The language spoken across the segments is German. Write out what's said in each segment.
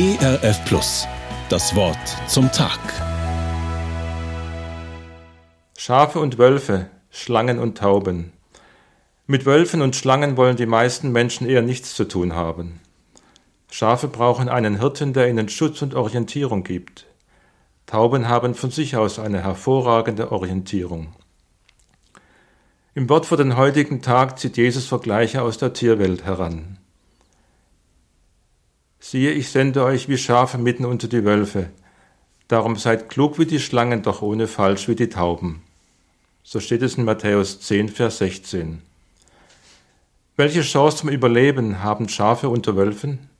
ERF Plus. Das Wort zum Tag. Schafe und Wölfe, Schlangen und Tauben. Mit Wölfen und Schlangen wollen die meisten Menschen eher nichts zu tun haben. Schafe brauchen einen Hirten, der ihnen Schutz und Orientierung gibt. Tauben haben von sich aus eine hervorragende Orientierung. Im Wort für den heutigen Tag zieht Jesus Vergleiche aus der Tierwelt heran. Siehe, ich sende euch wie Schafe mitten unter die Wölfe. Darum seid klug wie die Schlangen, doch ohne falsch wie die Tauben. So steht es in Matthäus 10, Vers 16. Welche Chance zum Überleben haben Schafe unter Wölfen?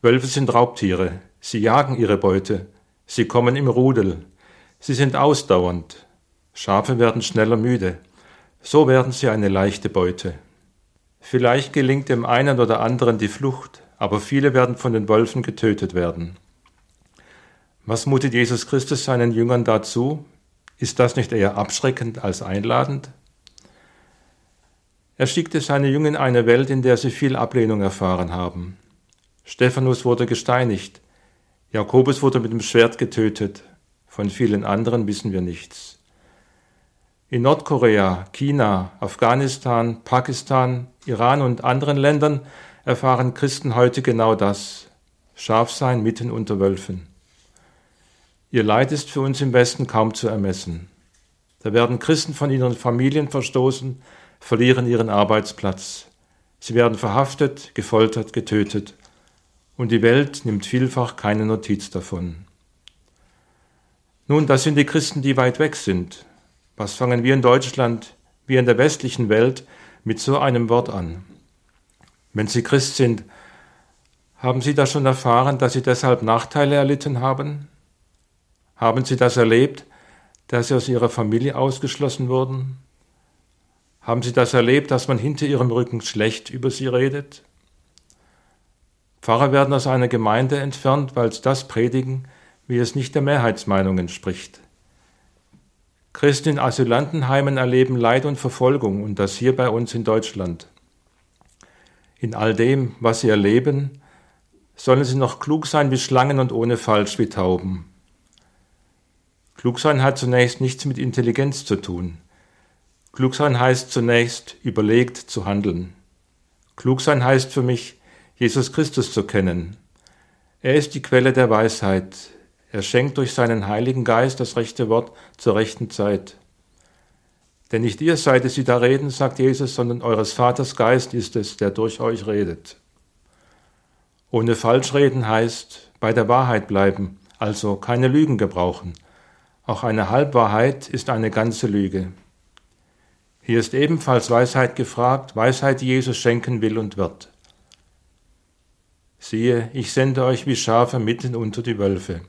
Wölfe sind Raubtiere. Sie jagen ihre Beute. Sie kommen im Rudel. Sie sind ausdauernd. Schafe werden schneller müde. So werden sie eine leichte Beute. Vielleicht gelingt dem einen oder anderen die Flucht, aber viele werden von den Wölfen getötet werden. Was mutet Jesus Christus seinen Jüngern dazu? Ist das nicht eher abschreckend als einladend? Er schickte seine Jünger in eine Welt, in der sie viel Ablehnung erfahren haben. Stephanus wurde gesteinigt, Jakobus wurde mit dem Schwert getötet, von vielen anderen wissen wir nichts. In Nordkorea, China, Afghanistan, Pakistan, Iran und anderen Ländern erfahren Christen heute genau das, Schafsein mitten unter Wölfen. Ihr Leid ist für uns im Westen kaum zu ermessen. Da werden Christen von ihren Familien verstoßen, verlieren ihren Arbeitsplatz. Sie werden verhaftet, gefoltert, getötet. Und die Welt nimmt vielfach keine Notiz davon. Nun, das sind die Christen, die weit weg sind. Was fangen wir in Deutschland, wie in der westlichen Welt, mit so einem Wort an? Wenn Sie Christ sind, haben Sie das schon erfahren, dass Sie deshalb Nachteile erlitten haben? Haben Sie das erlebt, dass Sie aus Ihrer Familie ausgeschlossen wurden? Haben Sie das erlebt, dass man hinter Ihrem Rücken schlecht über Sie redet? Pfarrer werden aus einer Gemeinde entfernt, weil sie das predigen, wie es nicht der Mehrheitsmeinung entspricht. Christen in Asylantenheimen erleben Leid und Verfolgung und das hier bei uns in Deutschland. In all dem, was sie erleben, sollen sie noch klug sein wie Schlangen und ohne falsch wie Tauben. Klugsein hat zunächst nichts mit Intelligenz zu tun. Klugsein heißt zunächst überlegt zu handeln. Klugsein heißt für mich, Jesus Christus zu kennen. Er ist die Quelle der Weisheit. Er schenkt durch seinen Heiligen Geist das rechte Wort zur rechten Zeit. Denn nicht ihr seid es, die da reden, sagt Jesus, sondern eures Vaters Geist ist es, der durch euch redet. Ohne Falschreden heißt bei der Wahrheit bleiben, also keine Lügen gebrauchen. Auch eine Halbwahrheit ist eine ganze Lüge. Hier ist ebenfalls Weisheit gefragt, Weisheit, die Jesus schenken will und wird. Siehe, ich sende euch wie Schafe mitten unter die Wölfe.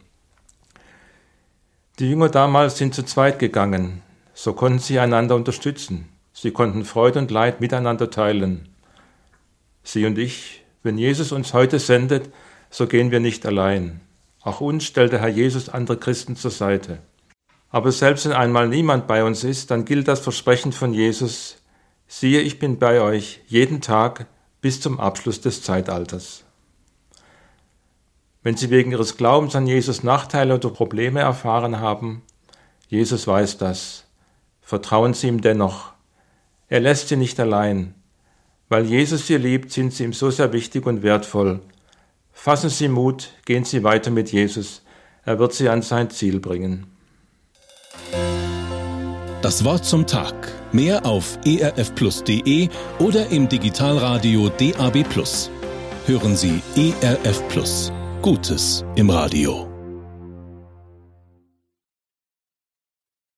Die Jünger damals sind zu zweit gegangen, so konnten sie einander unterstützen. Sie konnten Freude und Leid miteinander teilen. Sie und ich, wenn Jesus uns heute sendet, so gehen wir nicht allein. Auch uns stellt der Herr Jesus andere Christen zur Seite. Aber selbst wenn einmal niemand bei uns ist, dann gilt das Versprechen von Jesus, siehe, ich bin bei euch jeden Tag bis zum Abschluss des Zeitalters. Wenn Sie wegen Ihres Glaubens an Jesus Nachteile oder Probleme erfahren haben, Jesus weiß das. Vertrauen Sie ihm dennoch. Er lässt Sie nicht allein. Weil Jesus Sie liebt, sind Sie ihm so sehr wichtig und wertvoll. Fassen Sie Mut, gehen Sie weiter mit Jesus. Er wird Sie an sein Ziel bringen. Das Wort zum Tag. Mehr auf erfplus.de oder im Digitalradio DAB. Hören Sie ERF Plus. Gutes im Radio.